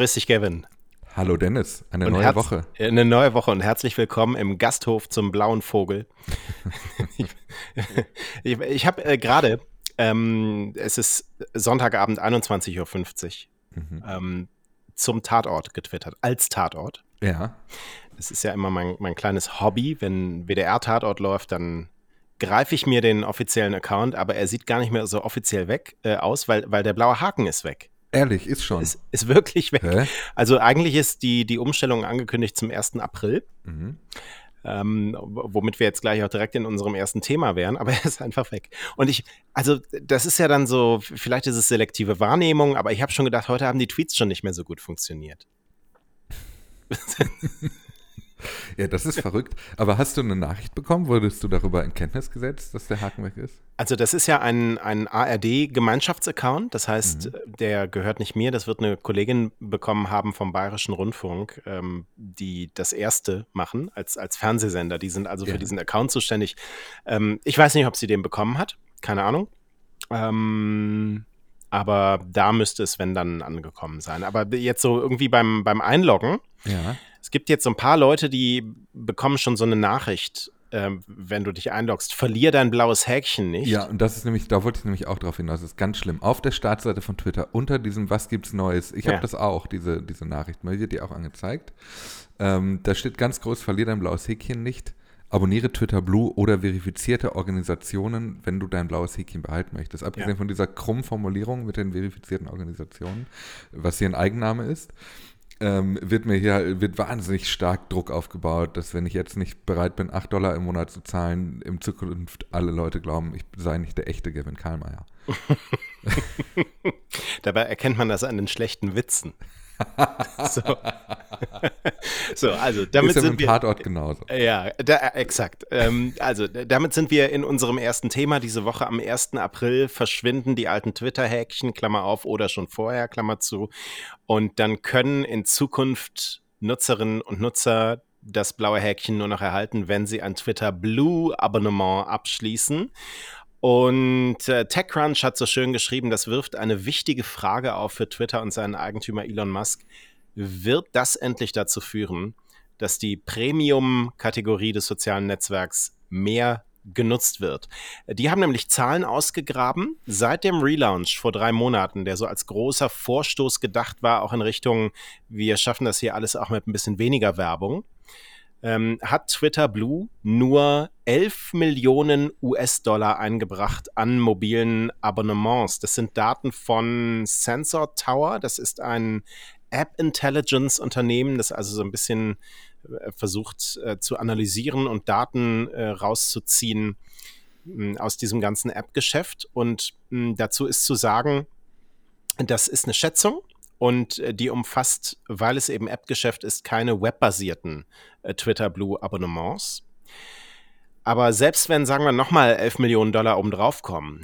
Grüß dich, Gavin. Hallo Dennis, eine Und neue Woche. Eine neue Woche und herzlich willkommen im Gasthof zum Blauen Vogel. ich ich, ich habe äh, gerade, ähm, es ist Sonntagabend 21.50 Uhr, Mhm. ähm, zum Tatort getwittert, als Tatort. Ja, Das ist ja immer mein, mein kleines Hobby. Wenn WDR-Tatort läuft, dann greife ich mir den offiziellen Account, aber er sieht gar nicht mehr so offiziell weg äh, aus, weil, weil der blaue Haken ist weg. Ehrlich, ist schon. Ist, ist wirklich weg. Hä? Also eigentlich ist die, die Umstellung angekündigt zum 1. April, Mhm. ähm, womit wir jetzt gleich auch direkt in unserem ersten Thema wären, aber er ist einfach weg. Und ich, also das ist ja dann so, vielleicht ist es selektive Wahrnehmung, aber ich habe schon gedacht, heute haben die Tweets schon nicht mehr so gut funktioniert. Ja, das ist verrückt. Aber hast du eine Nachricht bekommen? Wurdest du darüber in Kenntnis gesetzt, dass der Haken weg ist? Also das ist ja ein, ein ARD-Gemeinschaftsaccount, das heißt, Mhm. der gehört nicht mir, das wird eine Kollegin bekommen haben vom Bayerischen Rundfunk, ähm, die das erste machen als, als Fernsehsender. Die sind also für Ja. diesen Account zuständig. Ähm, ich weiß nicht, ob sie den bekommen hat, keine Ahnung. Ähm, aber da müsste es, wenn dann, angekommen sein. Aber jetzt so irgendwie beim, beim Einloggen, Ja. Es gibt jetzt so ein paar Leute, die bekommen schon so eine Nachricht, ähm, wenn du dich einloggst, verlier dein blaues Häkchen nicht. Ja, und das ist nämlich, da wollte ich nämlich auch drauf hinaus, das ist ganz schlimm. Auf der Startseite von Twitter, unter diesem Was gibt's Neues, ich habe Ja. das auch, diese, diese Nachricht, mir wird die auch angezeigt. Ähm, da steht ganz groß, verlier dein blaues Häkchen nicht. Abonniere Twitter Blue oder verifizierte Organisationen, wenn du dein blaues Häkchen behalten möchtest. Abgesehen Ja. von dieser krummen Formulierung mit den verifizierten Organisationen, was hier ein Eigenname ist, ähm, wird mir hier wird wahnsinnig stark Druck aufgebaut, dass wenn ich jetzt nicht bereit bin, 8 Dollar im Monat zu zahlen, in Zukunft alle Leute glauben, ich sei nicht der echte Gavin Karlmeier. Dabei erkennt man das an den schlechten Witzen. so. so, also damit ist sind wir. Tatort genauso. Ja, da, exakt. Ähm, also damit sind wir in unserem ersten Thema. Diese Woche am 1. April verschwinden die alten Twitter-Häkchen, Klammer auf, oder schon vorher, Klammer zu. Und dann können in Zukunft Nutzerinnen und Nutzer das blaue Häkchen nur noch erhalten, wenn sie ein Twitter Blue Abonnement abschließen. Und äh, TechCrunch hat so schön geschrieben, das wirft eine wichtige Frage auf für Twitter und seinen Eigentümer Elon Musk. Wird das endlich dazu führen, dass die Premium-Kategorie des sozialen Netzwerks mehr genutzt wird? Die haben nämlich Zahlen ausgegraben seit dem Relaunch vor drei Monaten, der so als großer Vorstoß gedacht war, auch in Richtung, wir schaffen das hier alles auch mit ein bisschen weniger Werbung ähm, hat Twitter Blue nur 11 Millionen US-Dollar eingebracht an mobilen Abonnements. Das sind Daten von Sensor Tower. Das ist ein App Intelligence Unternehmen, das also so ein bisschen äh, versucht äh, zu analysieren und Daten äh, rauszuziehen mh, aus diesem ganzen App-Geschäft. Und mh, dazu ist zu sagen, das ist eine Schätzung und äh, die umfasst, weil es eben App-Geschäft ist, keine webbasierten äh, Twitter Blue Abonnements. Aber selbst wenn, sagen wir, nochmal 11 Millionen Dollar obendrauf kommen,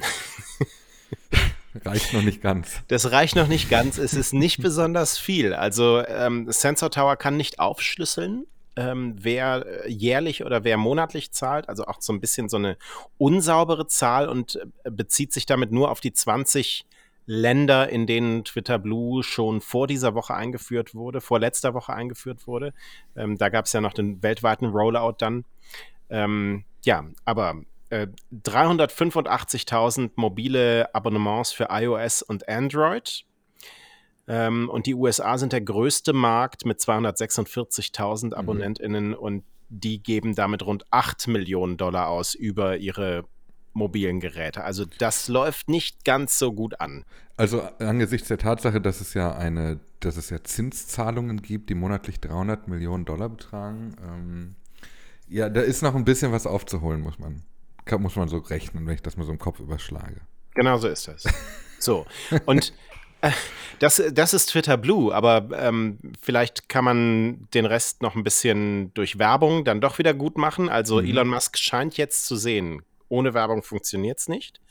Reicht noch nicht ganz. das reicht noch nicht ganz. Es ist nicht besonders viel. Also ähm, Sensor Tower kann nicht aufschlüsseln, ähm, wer äh, jährlich oder wer monatlich zahlt. Also auch so ein bisschen so eine unsaubere Zahl und äh, bezieht sich damit nur auf die 20 Länder, in denen Twitter Blue schon vor dieser Woche eingeführt wurde, vor letzter Woche eingeführt wurde. Ähm, da gab es ja noch den weltweiten Rollout dann. Ähm, ja, aber äh, 385.000 mobile Abonnements für iOS und Android. Ähm, und die USA sind der größte Markt mit 246.000 AbonnentInnen und die geben damit rund 8 Millionen Dollar aus über ihre mobilen Geräte. Also das läuft nicht ganz so gut an. Also angesichts der Tatsache, dass es ja eine, dass es ja Zinszahlungen gibt, die monatlich 300 Millionen Dollar betragen, ähm, ja, da ist noch ein bisschen was aufzuholen, muss man, kann, muss man so rechnen, wenn ich das mal so im Kopf überschlage. Genau so ist das. So. Und äh, das, das ist Twitter Blue, aber ähm, vielleicht kann man den Rest noch ein bisschen durch Werbung dann doch wieder gut machen. Also Mhm. Elon Musk scheint jetzt zu sehen, ohne Werbung funktioniert es nicht.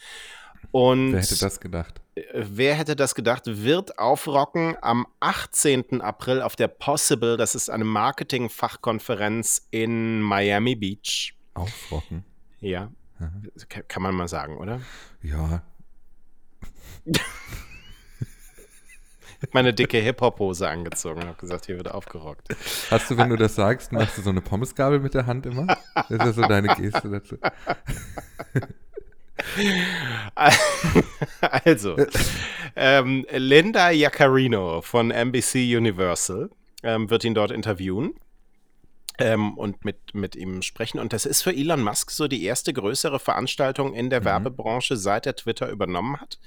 Und Wer hätte das gedacht? äh, wer hätte das gedacht, wird aufrocken am 18. April auf der Possible, das ist eine Marketing-Fachkonferenz in Miami Beach. Aufrocken. Ja, Mhm. Ka- kann man mal sagen, oder? Ja, meine dicke Hip-Hop-Hose angezogen und habe gesagt, hier wird aufgerockt. Hast du, wenn du das sagst, machst du so eine Pommesgabel mit der Hand immer? Das ist ja so deine Geste dazu. Also, ähm, Linda Jaccarino von NBC Universal ähm, wird ihn dort interviewen ähm, und mit, mit ihm sprechen. Und das ist für Elon Musk so die erste größere Veranstaltung in der mhm. Werbebranche, seit er Twitter übernommen hat.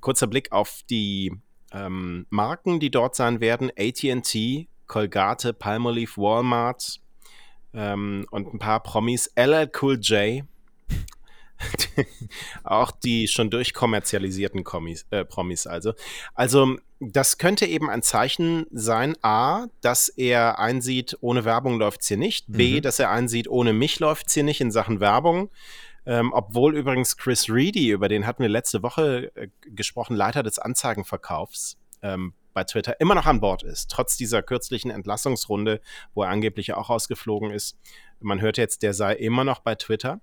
Kurzer Blick auf die ähm, Marken, die dort sein werden: ATT, Colgate, Palmolive, Walmart ähm, und ein paar Promis. LL Cool J. auch die schon durchkommerzialisierten Kommis, äh, Promis also. Also das könnte eben ein Zeichen sein, a, dass er einsieht, ohne Werbung läuft es hier nicht, b, mhm. dass er einsieht, ohne mich läuft es hier nicht in Sachen Werbung. Ähm, obwohl übrigens Chris Reedy, über den hatten wir letzte Woche äh, gesprochen, Leiter des Anzeigenverkaufs ähm, bei Twitter, immer noch an Bord ist, trotz dieser kürzlichen Entlassungsrunde, wo er angeblich auch rausgeflogen ist. Man hört jetzt, der sei immer noch bei Twitter.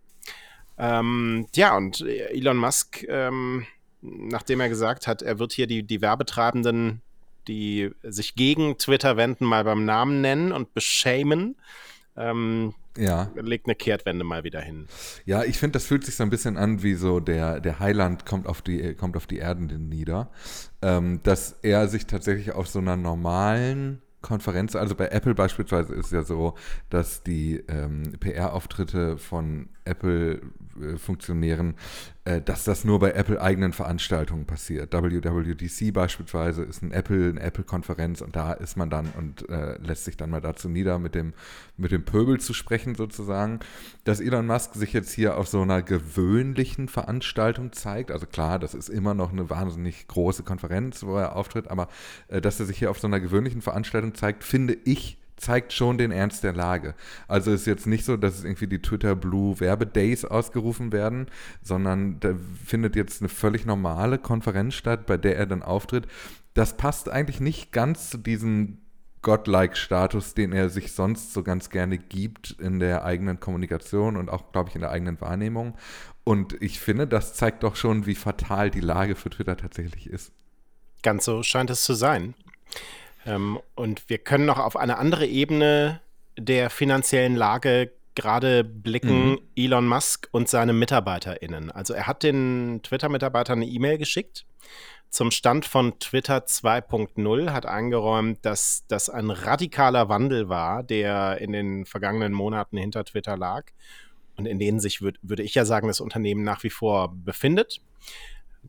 Ähm, ja, und Elon Musk ähm, nachdem er gesagt hat, er wird hier die, die Werbetreibenden, die sich gegen Twitter wenden, mal beim Namen nennen und beschämen. Ähm, ja. legt eine Kehrtwende mal wieder hin. Ja, ich finde, das fühlt sich so ein bisschen an wie so der, der Heiland kommt auf die, kommt auf die Erden nieder. Ähm, dass er sich tatsächlich auf so einer normalen Konferenz, also bei Apple beispielsweise ist ja so, dass die ähm, PR-Auftritte von Apple-Funktionären äh, dass das nur bei Apple-eigenen Veranstaltungen passiert. WWDC beispielsweise ist ein Apple, eine Apple-Konferenz und da ist man dann und äh, lässt sich dann mal dazu nieder, mit dem, mit dem Pöbel zu sprechen sozusagen. Dass Elon Musk sich jetzt hier auf so einer gewöhnlichen Veranstaltung zeigt, also klar, das ist immer noch eine wahnsinnig große Konferenz, wo er auftritt, aber äh, dass er sich hier auf so einer gewöhnlichen Veranstaltung zeigt, finde ich zeigt schon den Ernst der Lage. Also ist jetzt nicht so, dass irgendwie die Twitter Blue Werbedays ausgerufen werden, sondern da findet jetzt eine völlig normale Konferenz statt, bei der er dann auftritt. Das passt eigentlich nicht ganz zu diesem Godlike-Status, den er sich sonst so ganz gerne gibt in der eigenen Kommunikation und auch, glaube ich, in der eigenen Wahrnehmung. Und ich finde, das zeigt doch schon, wie fatal die Lage für Twitter tatsächlich ist. Ganz so scheint es zu sein. Ähm, und wir können noch auf eine andere Ebene der finanziellen Lage gerade blicken, mhm. Elon Musk und seine MitarbeiterInnen. Also er hat den Twitter-Mitarbeitern eine E-Mail geschickt zum Stand von Twitter 2.0, hat eingeräumt, dass das ein radikaler Wandel war, der in den vergangenen Monaten hinter Twitter lag und in denen sich, würd, würde ich ja sagen, das Unternehmen nach wie vor befindet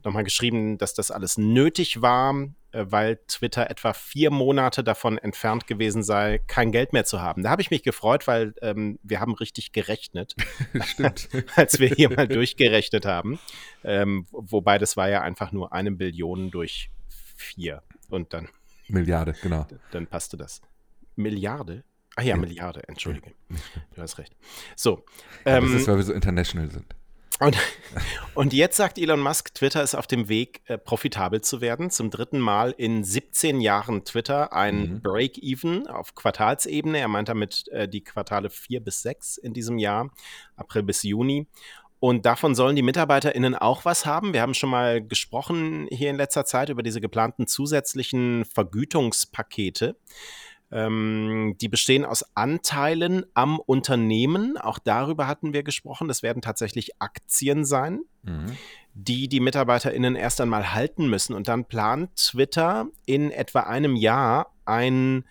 nochmal geschrieben, dass das alles nötig war, äh, weil Twitter etwa vier Monate davon entfernt gewesen sei, kein Geld mehr zu haben. Da habe ich mich gefreut, weil ähm, wir haben richtig gerechnet. Als wir hier mal durchgerechnet haben. Ähm, wobei das war ja einfach nur eine Billion durch vier. Und dann. Milliarde, genau. Dann passte das. Milliarde? Ah ja, ja. Milliarde, entschuldige. Ja. Du hast recht. So. Ähm, das ist, weil wir so international sind. Und, und, jetzt sagt Elon Musk, Twitter ist auf dem Weg, äh, profitabel zu werden. Zum dritten Mal in 17 Jahren Twitter ein mhm. Break-Even auf Quartalsebene. Er meint damit äh, die Quartale 4 bis 6 in diesem Jahr, April bis Juni. Und davon sollen die MitarbeiterInnen auch was haben. Wir haben schon mal gesprochen hier in letzter Zeit über diese geplanten zusätzlichen Vergütungspakete. Ähm, die bestehen aus Anteilen am Unternehmen. Auch darüber hatten wir gesprochen. Das werden tatsächlich Aktien sein, mhm. die die MitarbeiterInnen erst einmal halten müssen. Und dann plant Twitter in etwa einem Jahr ein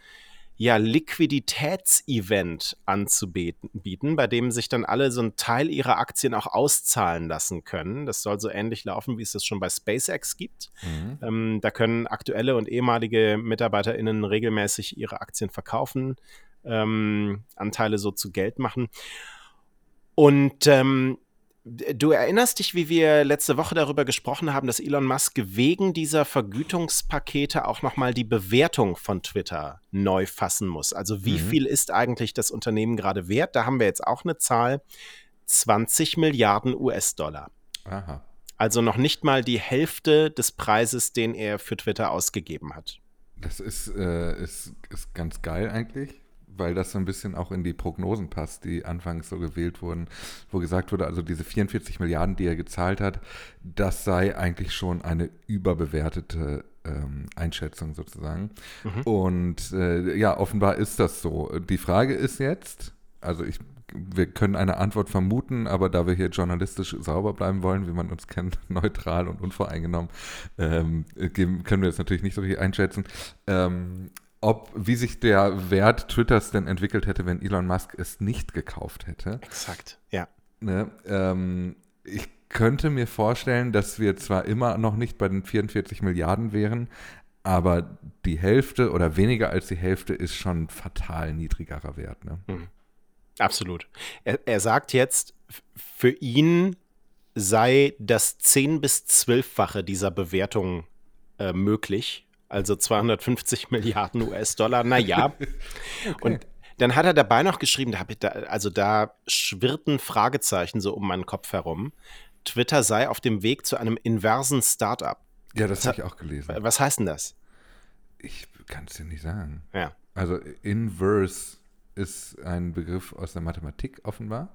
ja, Liquiditätsevent anzubieten, bei dem sich dann alle so einen Teil ihrer Aktien auch auszahlen lassen können. Das soll so ähnlich laufen, wie es das schon bei SpaceX gibt. Mhm. Ähm, da können aktuelle und ehemalige MitarbeiterInnen regelmäßig ihre Aktien verkaufen, ähm, Anteile so zu Geld machen. Und ähm, Du erinnerst dich, wie wir letzte Woche darüber gesprochen haben, dass Elon Musk wegen dieser Vergütungspakete auch nochmal die Bewertung von Twitter neu fassen muss. Also wie mhm. viel ist eigentlich das Unternehmen gerade wert? Da haben wir jetzt auch eine Zahl. 20 Milliarden US-Dollar. Aha. Also noch nicht mal die Hälfte des Preises, den er für Twitter ausgegeben hat. Das ist, äh, ist, ist ganz geil eigentlich weil das so ein bisschen auch in die Prognosen passt, die anfangs so gewählt wurden, wo gesagt wurde, also diese 44 Milliarden, die er gezahlt hat, das sei eigentlich schon eine überbewertete ähm, Einschätzung sozusagen. Mhm. Und äh, ja, offenbar ist das so. Die Frage ist jetzt, also ich wir können eine Antwort vermuten, aber da wir hier journalistisch sauber bleiben wollen, wie man uns kennt, neutral und unvoreingenommen, ähm, können wir das natürlich nicht so richtig einschätzen. Ähm, ob, wie sich der Wert Twitters denn entwickelt hätte, wenn Elon Musk es nicht gekauft hätte. Exakt, ja. Ne, ähm, ich könnte mir vorstellen, dass wir zwar immer noch nicht bei den 44 Milliarden wären, aber die Hälfte oder weniger als die Hälfte ist schon fatal niedrigerer Wert. Ne? Mhm. Absolut. Er, er sagt jetzt, für ihn sei das 10 bis 12-fache dieser Bewertung äh, möglich. Also 250 Milliarden US-Dollar. Naja. okay. Und dann hat er dabei noch geschrieben, da, also da schwirrten Fragezeichen so um meinen Kopf herum. Twitter sei auf dem Weg zu einem inversen Startup. Ja, das habe ich auch gelesen. Was heißt denn das? Ich kann es dir nicht sagen. Ja. Also inverse ist ein Begriff aus der Mathematik offenbar.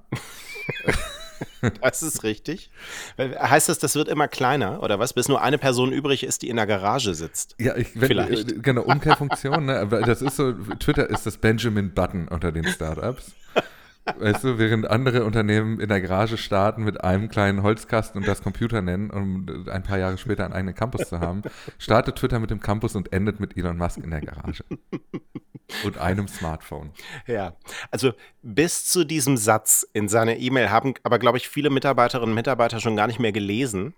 das ist richtig. Heißt das, das wird immer kleiner oder was? Bis nur eine Person übrig ist, die in der Garage sitzt. Ja, ich wenn, Vielleicht. Genau, Umkehrfunktion. ne? Das ist so, Twitter ist das Benjamin Button unter den Startups. Weißt du, während andere Unternehmen in der Garage starten mit einem kleinen Holzkasten und das Computer nennen, um ein paar Jahre später einen eigenen Campus zu haben, startet Twitter mit dem Campus und endet mit Elon Musk in der Garage. Und einem Smartphone. Ja, also bis zu diesem Satz in seiner E-Mail haben aber, glaube ich, viele Mitarbeiterinnen und Mitarbeiter schon gar nicht mehr gelesen,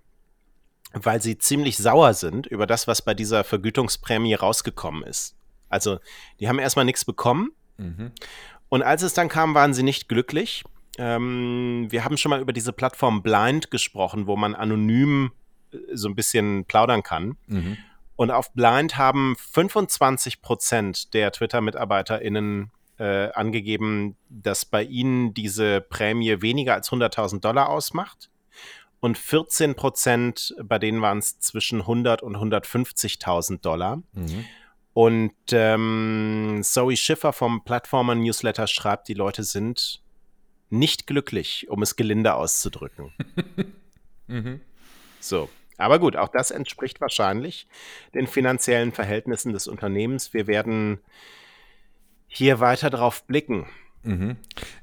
weil sie ziemlich sauer sind über das, was bei dieser Vergütungsprämie rausgekommen ist. Also, die haben erstmal nichts bekommen. Mhm. Und als es dann kam, waren sie nicht glücklich. Ähm, wir haben schon mal über diese Plattform Blind gesprochen, wo man anonym äh, so ein bisschen plaudern kann. Mhm. Und auf Blind haben 25 Prozent der Twitter-MitarbeiterInnen äh, angegeben, dass bei ihnen diese Prämie weniger als 100.000 Dollar ausmacht. Und 14 Prozent, bei denen waren es zwischen 100 und 150.000 Dollar. Mhm. Und ähm, Zoe Schiffer vom Plattformer Newsletter schreibt, die Leute sind nicht glücklich, um es gelinde auszudrücken. mhm. So. Aber gut, auch das entspricht wahrscheinlich den finanziellen Verhältnissen des Unternehmens. Wir werden hier weiter drauf blicken. Mhm.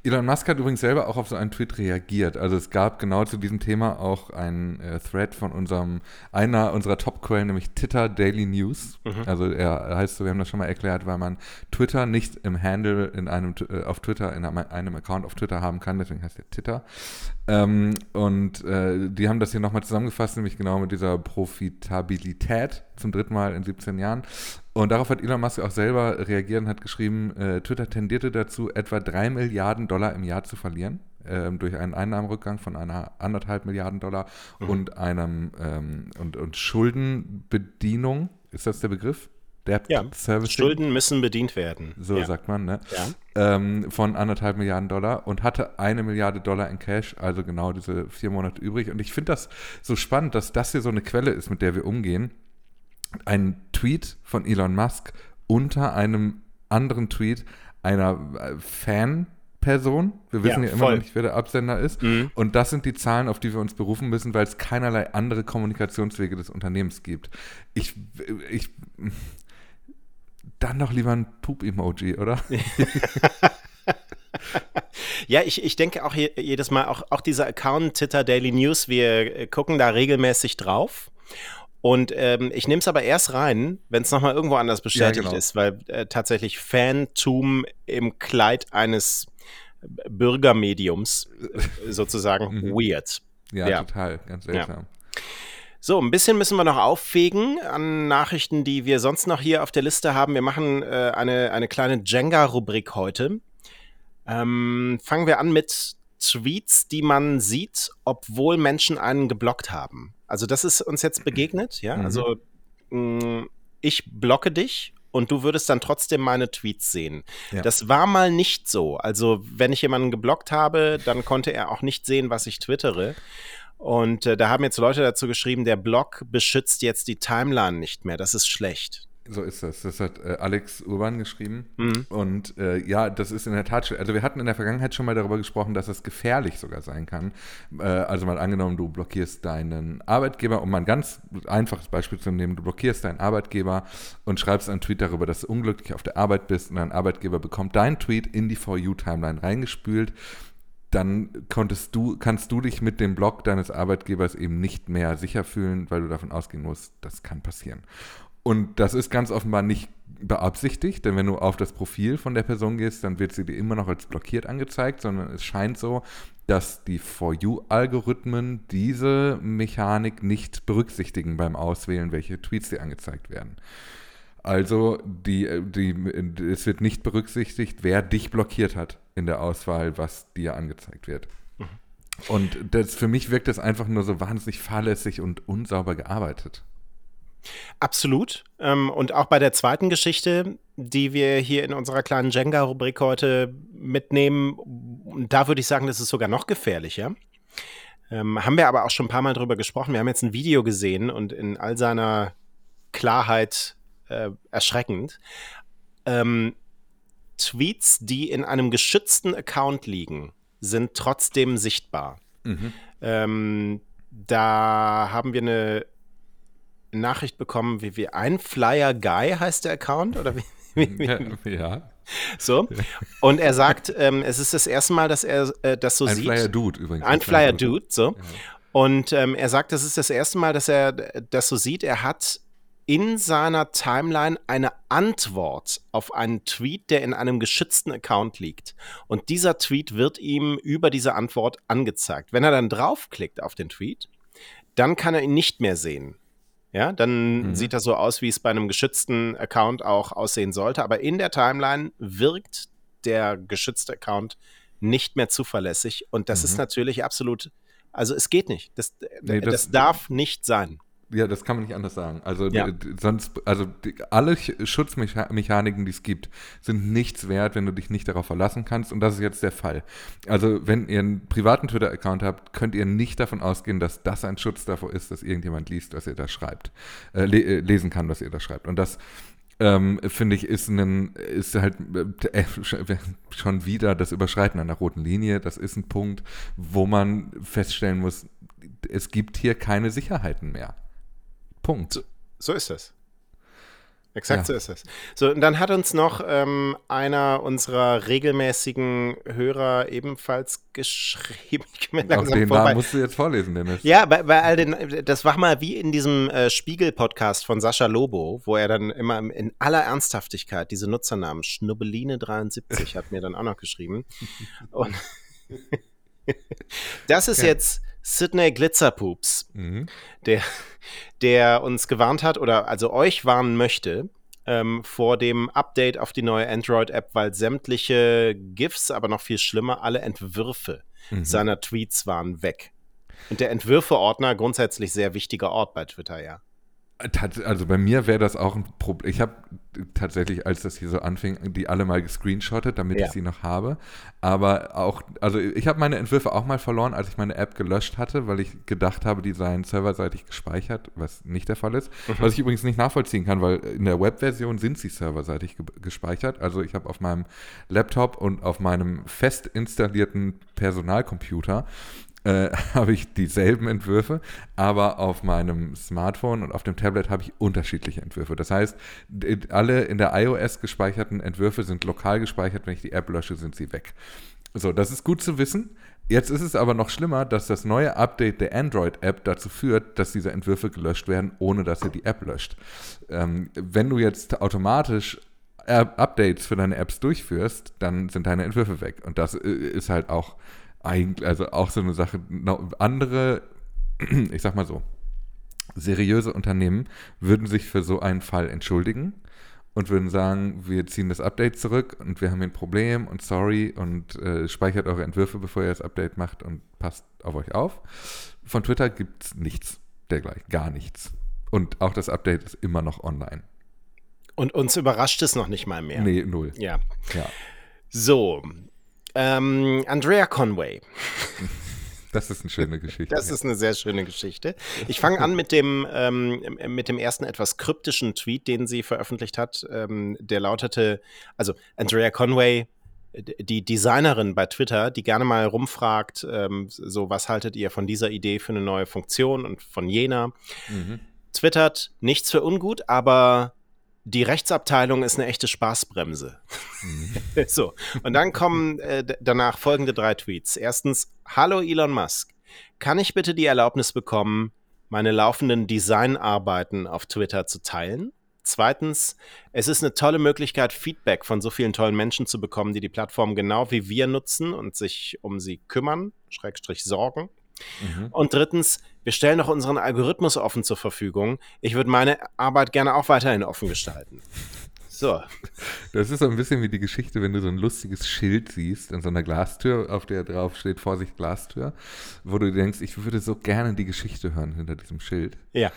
Elon Musk hat übrigens selber auch auf so einen Tweet reagiert. Also es gab genau zu diesem Thema auch einen äh, Thread von unserem einer unserer Top-Quellen, nämlich Twitter Daily News. Mhm. Also er heißt so, wir haben das schon mal erklärt, weil man Twitter nicht im Handle in einem äh, auf Twitter in einem, einem, Account auf Twitter haben kann, deswegen heißt er Twitter. Ähm, und äh, die haben das hier nochmal zusammengefasst, nämlich genau mit dieser Profitabilität zum dritten Mal in 17 Jahren. Und darauf hat Elon Musk auch selber reagiert und hat geschrieben, äh, Twitter tendierte dazu, etwa drei Milliarden Dollar im Jahr zu verlieren, äh, durch einen Einnahmenrückgang von einer anderthalb Milliarden Dollar mhm. und einem ähm, und, und Schuldenbedienung, ist das der Begriff? Debt ja, Servicing. Schulden müssen bedient werden. So ja. sagt man, ne? Ja. Ähm, von anderthalb Milliarden Dollar und hatte eine Milliarde Dollar in Cash, also genau diese vier Monate übrig. Und ich finde das so spannend, dass das hier so eine Quelle ist, mit der wir umgehen ein Tweet von Elon Musk unter einem anderen Tweet einer äh, Fanperson. Wir wissen ja, ja immer noch nicht, wer der Absender ist. Mhm. Und das sind die Zahlen, auf die wir uns berufen müssen, weil es keinerlei andere Kommunikationswege des Unternehmens gibt. Ich, ich, dann doch lieber ein Poop-Emoji, oder? ja, ich, ich denke auch jedes Mal, auch, auch dieser Account Twitter Daily News, wir äh, gucken da regelmäßig drauf. Und ähm, ich nehme es aber erst rein, wenn es nochmal irgendwo anders bestätigt ja, genau. ist, weil äh, tatsächlich Fantum im Kleid eines Bürgermediums äh, sozusagen mhm. weird. Ja, ja, total, ganz seltsam. Ja. So, ein bisschen müssen wir noch auffegen an Nachrichten, die wir sonst noch hier auf der Liste haben. Wir machen äh, eine, eine kleine Jenga-Rubrik heute. Ähm, fangen wir an mit Tweets, die man sieht, obwohl Menschen einen geblockt haben. Also das ist uns jetzt begegnet, ja. Mhm. Also mh, mm, ich blocke dich und du würdest dann trotzdem meine Tweets sehen. Ja. Das war mal nicht so. Also wenn ich jemanden geblockt habe, dann konnte er auch nicht sehen, was ich twittere. Und äh, da haben jetzt Leute dazu geschrieben, der Blog beschützt jetzt die Timeline nicht mehr. Das ist schlecht. So ist das. Das hat äh, Alex Urban geschrieben. Mhm. Und äh, ja, das ist in der Tat, also wir hatten in der Vergangenheit schon mal darüber gesprochen, dass es gefährlich sogar sein kann. Äh, also mal angenommen, du blockierst deinen Arbeitgeber, um mal ein ganz einfaches Beispiel zu nehmen, du blockierst deinen Arbeitgeber und schreibst einen Tweet darüber, dass du unglücklich auf der Arbeit bist und dein Arbeitgeber bekommt deinen Tweet in die For You-Timeline reingespült dann konntest du, kannst du dich mit dem Blog deines Arbeitgebers eben nicht mehr sicher fühlen, weil du davon ausgehen musst, das kann passieren. Und das ist ganz offenbar nicht beabsichtigt, denn wenn du auf das Profil von der Person gehst, dann wird sie dir immer noch als blockiert angezeigt, sondern es scheint so, dass die For You-Algorithmen diese Mechanik nicht berücksichtigen beim Auswählen, welche Tweets dir angezeigt werden. Also die, die, es wird nicht berücksichtigt, wer dich blockiert hat in der Auswahl, was dir angezeigt wird. Mhm. Und das, für mich wirkt das einfach nur so wahnsinnig fahrlässig und unsauber gearbeitet. Absolut. Ähm, und auch bei der zweiten Geschichte, die wir hier in unserer kleinen Jenga-Rubrik heute mitnehmen, da würde ich sagen, das ist sogar noch gefährlicher. Ähm, haben wir aber auch schon ein paar Mal drüber gesprochen. Wir haben jetzt ein Video gesehen und in all seiner Klarheit äh, erschreckend. Ähm, Tweets, die in einem geschützten Account liegen, sind trotzdem sichtbar. Mhm. Ähm, da haben wir eine Nachricht bekommen, wie, wie ein Flyer Guy heißt der Account oder wie? ja. So. Und er sagt, ähm, es ist das erste Mal, dass er äh, das so ein sieht. Ein Flyer Dude übrigens. Ein, Flyer Dude, so. Ja. Und ähm, er sagt, das ist das erste Mal, dass er das so sieht. Er hat in seiner Timeline eine Antwort auf einen Tweet, der in einem geschützten Account liegt. Und dieser Tweet wird ihm über diese Antwort angezeigt. Wenn er dann draufklickt auf den Tweet, dann kann er ihn nicht mehr sehen. Ja, dann mhm. sieht das so aus, wie es bei einem geschützten Account auch aussehen sollte. Aber in der Timeline wirkt der geschützte Account nicht mehr zuverlässig. Und das mhm. ist natürlich absolut, also es geht nicht. Das, nee, das, das darf nicht sein. Ja, das kann man nicht anders sagen. Also ja. sonst, also die, alle Schutzmechaniken, die es gibt, sind nichts wert, wenn du dich nicht darauf verlassen kannst. Und das ist jetzt der Fall. Also wenn ihr einen privaten Twitter-Account habt, könnt ihr nicht davon ausgehen, dass das ein Schutz davor ist, dass irgendjemand liest, was ihr da schreibt, äh, le äh, lesen kann, was ihr da schreibt. Und das ähm, finde ich, ist, ein, ist halt äh, schon wieder das Überschreiten einer roten Linie. Das ist ein Punkt, wo man feststellen muss, es gibt hier keine Sicherheiten mehr. Punkt. So, so ist es. Exakt ja. so ist es. So, und dann hat uns noch ähm, einer unserer regelmäßigen Hörer ebenfalls geschrieben. Ich bin Auch den Namen musst du jetzt vorlesen, Dennis. Ja, bei, bei all den, das war mal wie in diesem äh, Spiegel-Podcast von Sascha Lobo, wo er dann immer in aller Ernsthaftigkeit diese Nutzernamen, Schnubbeline73 hat mir dann auch noch geschrieben. Und das ist ja. jetzt Sydney Glitzerpoops, mhm. der, der uns gewarnt hat oder also euch warnen möchte ähm, vor dem Update auf die neue Android-App, weil sämtliche GIFs, aber noch viel schlimmer, alle Entwürfe mhm. seiner Tweets waren weg. Und der Entwürfe-Ordner, grundsätzlich sehr wichtiger Ort bei Twitter, ja. Also bei mir wäre das auch ein Problem. Ich habe tatsächlich, als das hier so anfing, die alle mal gescreenshottet, damit ja. ich sie noch habe. Aber auch, also ich habe meine Entwürfe auch mal verloren, als ich meine App gelöscht hatte, weil ich gedacht habe, die seien serverseitig gespeichert, was nicht der Fall ist. Mhm. Was ich übrigens nicht nachvollziehen kann, weil in der Webversion sind sie serverseitig ge gespeichert. Also ich habe auf meinem Laptop und auf meinem fest installierten Personalcomputer äh, habe ich dieselben Entwürfe, aber auf meinem Smartphone und auf dem Tablet habe ich unterschiedliche Entwürfe. Das heißt, alle in der iOS gespeicherten Entwürfe sind lokal gespeichert. Wenn ich die App lösche, sind sie weg. So, das ist gut zu wissen. Jetzt ist es aber noch schlimmer, dass das neue Update der Android-App dazu führt, dass diese Entwürfe gelöscht werden, ohne dass er die App löscht. Ähm, wenn du jetzt automatisch Updates für deine Apps durchführst, dann sind deine Entwürfe weg. Und das äh, ist halt auch eigentlich, also auch so eine Sache, andere, ich sag mal so, seriöse Unternehmen würden sich für so einen Fall entschuldigen und würden sagen, wir ziehen das Update zurück und wir haben hier ein Problem und sorry und äh, speichert eure Entwürfe, bevor ihr das Update macht und passt auf euch auf. Von Twitter gibt es nichts dergleichen, gar nichts. Und auch das Update ist immer noch online. Und uns überrascht es noch nicht mal mehr. Nee, null. Ja. ja. So, ähm, Andrea Conway. Das ist eine schöne Geschichte. Das ist eine sehr schöne Geschichte. Ich fange an mit dem, ähm, mit dem ersten etwas kryptischen Tweet, den sie veröffentlicht hat. Ähm, der lautete, also Andrea Conway, die Designerin bei Twitter, die gerne mal rumfragt, ähm, so was haltet ihr von dieser Idee für eine neue Funktion und von jener, mhm. twittert nichts für ungut, aber die Rechtsabteilung ist eine echte Spaßbremse. Mhm. so, und dann kommen äh, danach folgende drei Tweets. Erstens, hallo Elon Musk, kann ich bitte die Erlaubnis bekommen, meine laufenden Designarbeiten auf Twitter zu teilen? Zweitens, es ist eine tolle Möglichkeit, Feedback von so vielen tollen Menschen zu bekommen, die die Plattform genau wie wir nutzen und sich um sie kümmern, Schrägstrich sorgen. Mhm. Und drittens, wir stellen auch unseren Algorithmus offen zur Verfügung. Ich würde meine Arbeit gerne auch weiterhin offen gestalten. So. Das ist so ein bisschen wie die Geschichte, wenn du so ein lustiges Schild siehst in so einer Glastür, auf der drauf steht Vorsicht Glastür, wo du denkst, ich würde so gerne die Geschichte hören hinter diesem Schild. Ja.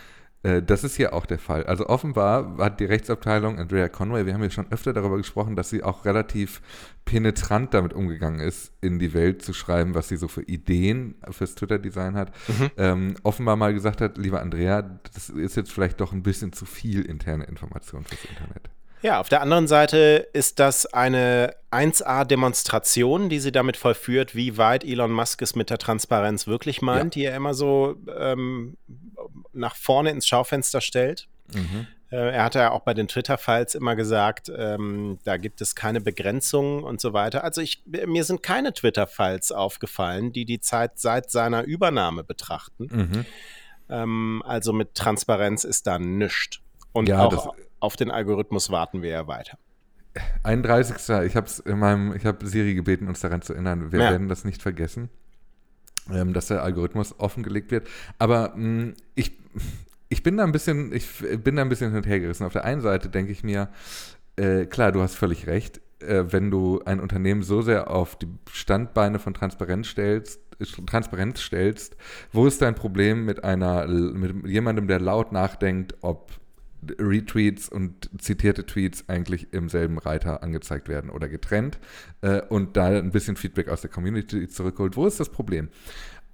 Äh, das ist hier auch der Fall. Also offenbar hat die Rechtsabteilung Andrea Conway, wir haben ja schon öfter darüber gesprochen, dass sie auch relativ penetrant damit umgegangen ist, in die Welt zu schreiben, was sie so für Ideen fürs Twitter-Design hat. Mhm. Ähm, offenbar mal gesagt hat, lieber Andrea, das ist jetzt vielleicht doch ein bisschen zu viel interne Information fürs Internet. Ja, auf der anderen Seite ist das eine 1A-Demonstration, die sie damit vollführt, wie weit Elon Musk es mit der Transparenz wirklich meint, ja. die er immer so ähm, nach vorne ins Schaufenster stellt. Mhm. Äh, er hat ja auch bei den Twitter-Files immer gesagt, ähm, da gibt es keine Begrenzungen und so weiter. Also ich, mir sind keine Twitter-Files aufgefallen, die die Zeit seit seiner Übernahme betrachten. Mhm. Ähm, also mit Transparenz ist da nichts. Und ja, auch auf den Algorithmus warten wir ja weiter. 31. Ich habe in meinem, ich habe Siri gebeten, uns daran zu erinnern. Wir ja. werden das nicht vergessen, dass der Algorithmus offengelegt wird. Aber mh, mm, ich, ich bin da ein bisschen, ich bin da ein bisschen hin und her gerissen. Auf der einen Seite denke ich mir, äh, klar, du hast völlig recht. Äh, wenn du ein Unternehmen so sehr auf die Standbeine von Transparenz stellst, Transparenz stellst, wo ist dein Problem mit einer, mit jemandem, der laut nachdenkt, ob Retweets und zitierte Tweets eigentlich im selben Reiter angezeigt werden oder getrennt äh, und da ein bisschen Feedback aus der Community zurückholt. Wo ist das Problem?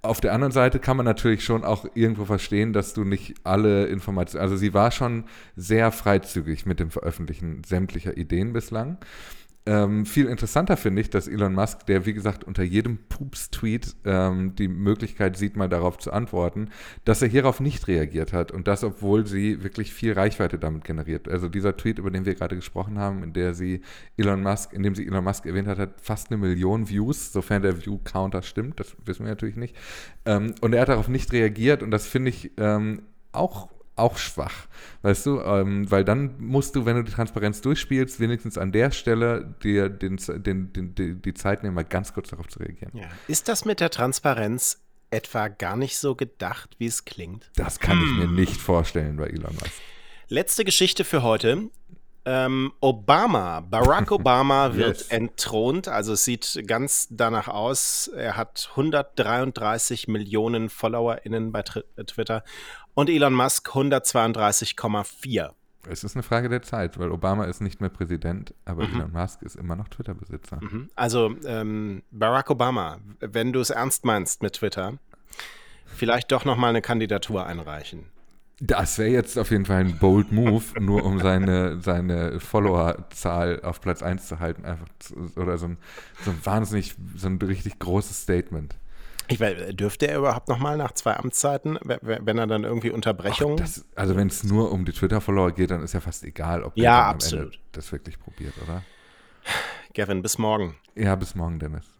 Auf der anderen Seite kann man natürlich schon auch irgendwo verstehen, dass du nicht alle Informationen, also sie war schon sehr freizügig mit dem Veröffentlichen sämtlicher Ideen bislang. Ähm, viel interessanter finde ich, dass Elon Musk, der wie gesagt unter jedem Pups-Tweet ähm, die Möglichkeit sieht, mal darauf zu antworten, dass er hierauf nicht reagiert hat und das, obwohl sie wirklich viel Reichweite damit generiert. Also dieser Tweet, über den wir gerade gesprochen haben, in der sie Elon Musk, in dem sie Elon Musk erwähnt hat, hat fast eine Million Views, sofern der View-Counter stimmt, das wissen wir natürlich nicht. Ähm, und er hat darauf nicht reagiert und das finde ich ähm, auch auch schwach, weißt du, ähm, weil dann musst du, wenn du die Transparenz durchspielst, wenigstens an der Stelle dir den, den, den, den, die Zeit nehmen, mal ganz kurz darauf zu reagieren. Ja. Ist das mit der Transparenz etwa gar nicht so gedacht, wie es klingt? Das kann hm. ich mir hm. nicht vorstellen bei Elon Musk. Letzte Geschichte für heute. Ähm, Obama, Barack Obama wird yes. entthront. Also es sieht ganz danach aus. Er hat 133 Millionen FollowerInnen bei Twitter und Elon Musk 132,4. Es ist eine Frage der Zeit, weil Obama ist nicht mehr Präsident, aber mhm. Elon Musk ist immer noch Twitter-Besitzer. Mhm. Also ähm, Barack Obama, wenn du es ernst meinst mit Twitter, vielleicht doch noch mal eine Kandidatur einreichen. Das wäre jetzt auf jeden Fall ein bold Move, nur um seine, seine Followerzahl auf Platz 1 zu halten. Einfach zu, oder so ein, so ein wahnsinnig, so ein richtig großes Statement. Ich weiß, dürfte er überhaupt noch mal nach zwei Amtszeiten, wenn er dann irgendwie Unterbrechungen? Also wenn es nur um die Twitter-Follower geht, dann ist ja fast egal, ob ja, er am Ende das wirklich probiert, oder? Gavin, bis morgen. Ja, bis morgen, Dennis.